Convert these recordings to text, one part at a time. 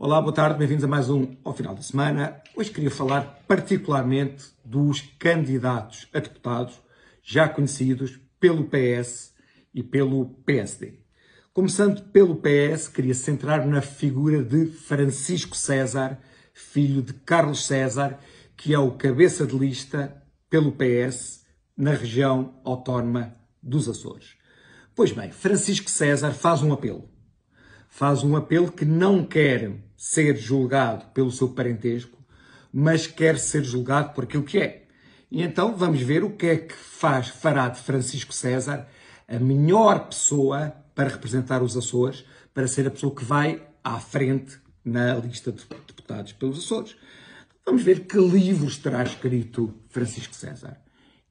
Olá, boa tarde, bem-vindos a mais um ao final da semana. Hoje queria falar particularmente dos candidatos a deputados já conhecidos pelo PS e pelo PSD. Começando pelo PS, queria centrar na figura de Francisco César, filho de Carlos César, que é o cabeça de lista pelo PS na região autónoma dos Açores. Pois bem, Francisco César faz um apelo. Faz um apelo que não quer ser julgado pelo seu parentesco, mas quer ser julgado por aquilo que é. E então vamos ver o que é que faz, fará de Francisco César a melhor pessoa para representar os Açores, para ser a pessoa que vai à frente na lista de deputados pelos Açores. Vamos ver que livros terá escrito Francisco César.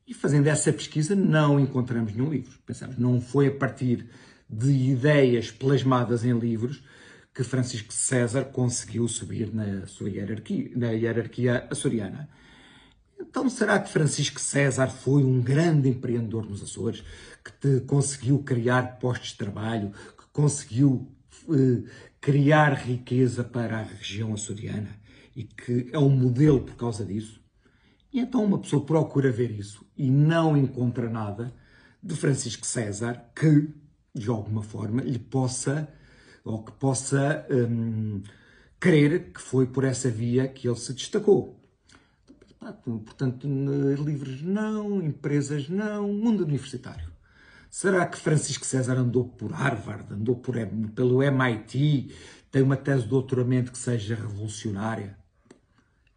E fazendo essa pesquisa, não encontramos nenhum livro. Pensamos, não foi a partir de ideias plasmadas em livros que Francisco César conseguiu subir na sua hierarquia, na hierarquia açoriana. Então, será que Francisco César foi um grande empreendedor nos Açores, que te conseguiu criar postos de trabalho, que conseguiu eh, criar riqueza para a região açoriana e que é um modelo por causa disso? E então uma pessoa procura ver isso e não encontra nada de Francisco César que, de alguma forma, lhe possa, ou que possa hum, crer que foi por essa via que ele se destacou. Portanto, livros não, empresas não, mundo universitário. Será que Francisco César andou por Harvard, andou por, pelo MIT, tem uma tese de doutoramento que seja revolucionária?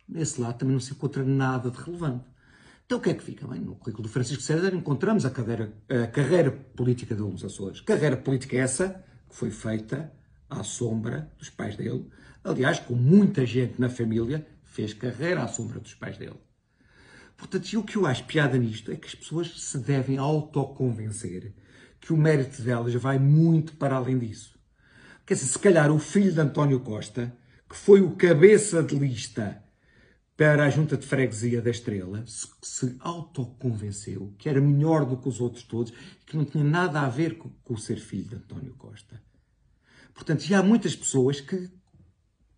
Nesse lado também não se encontra nada de relevante. Então o que é que fica? Bem, no currículo do Francisco César encontramos a, cadeira, a carreira política de dos Açores. Carreira política essa que foi feita à sombra dos pais dele. Aliás, com muita gente na família fez carreira à sombra dos pais dele. Portanto, o que eu acho piada nisto é que as pessoas se devem autoconvencer que o mérito delas vai muito para além disso. Quer dizer, se calhar o filho de António Costa, que foi o cabeça de lista para a junta de freguesia da Estrela, se, se autoconvenceu que era melhor do que os outros todos e que não tinha nada a ver com, com o ser filho de António Costa. Portanto, já há muitas pessoas que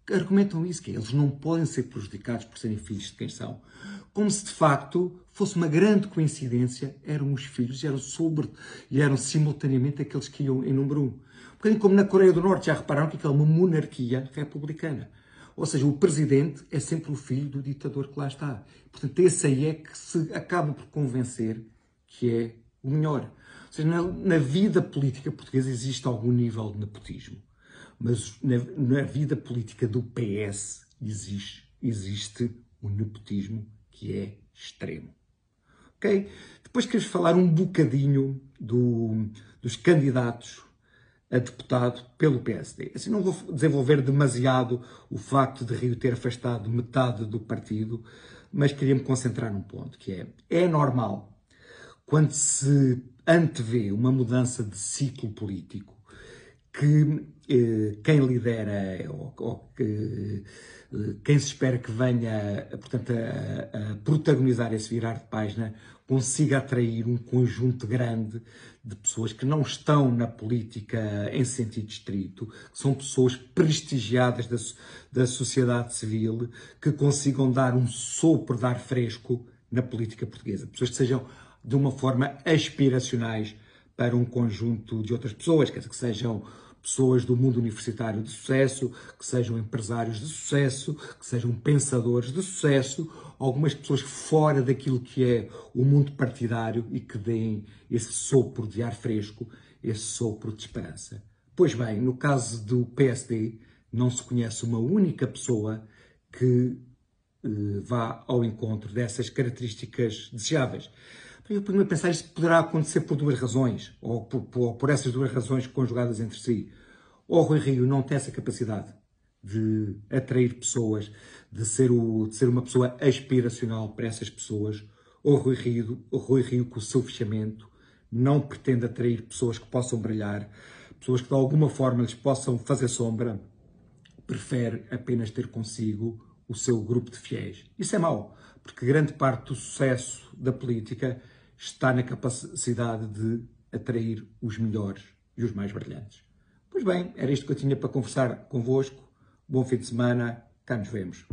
argumentam isso, que é, eles não podem ser prejudicados por serem filhos de quem são. Como se de facto fosse uma grande coincidência, eram os filhos e eram sobre e eram simultaneamente aqueles que iam em número um. Um bocadinho como na Coreia do Norte, já repararam que aquela é uma monarquia republicana. Ou seja, o presidente é sempre o filho do ditador que lá está. Portanto, esse aí é que se acaba por convencer que é o melhor. Ou seja, na, na vida política portuguesa existe algum nível de nepotismo. Mas na, na vida política do PS existe, existe um nepotismo que é extremo. Ok? Depois queres falar um bocadinho do, dos candidatos a deputado pelo PSD. Assim, não vou desenvolver demasiado o facto de Rio ter afastado metade do partido, mas queria me concentrar num ponto, que é, é normal, quando se antevê uma mudança de ciclo político, que eh, quem lidera ou, ou que, eh, quem se espera que venha portanto, a, a protagonizar esse virar de página consiga atrair um conjunto grande de pessoas que não estão na política em sentido estrito, que são pessoas prestigiadas da, da sociedade civil, que consigam dar um sopro de ar fresco na política portuguesa. Pessoas que sejam, de uma forma, aspiracionais para um conjunto de outras pessoas, que sejam pessoas do mundo universitário de sucesso, que sejam empresários de sucesso, que sejam pensadores de sucesso, algumas pessoas fora daquilo que é o mundo partidário e que deem esse sopro de ar fresco, esse sopro de esperança. Pois bem, no caso do PSD, não se conhece uma única pessoa que eh, vá ao encontro dessas características desejáveis. Eu ponho a pensar isto poderá acontecer por duas razões, ou por, por, por, essas duas razões conjugadas entre si. Ou Rui Rio não tem essa capacidade de atrair pessoas, de ser, o, de ser uma pessoa aspiracional para essas pessoas, ou Rui Rio, Rui Rio com o seu fechamento não pretende atrair pessoas que possam brilhar, pessoas que de alguma forma lhes possam fazer sombra, prefere apenas ter consigo o seu grupo de fiéis. Isso é mau, porque grande parte do sucesso da política está na capacidade de atrair os melhores e os mais brilhantes. Pois bem, era isto que eu tinha para conversar convosco. Bom fim de semana. Cá nos vemos.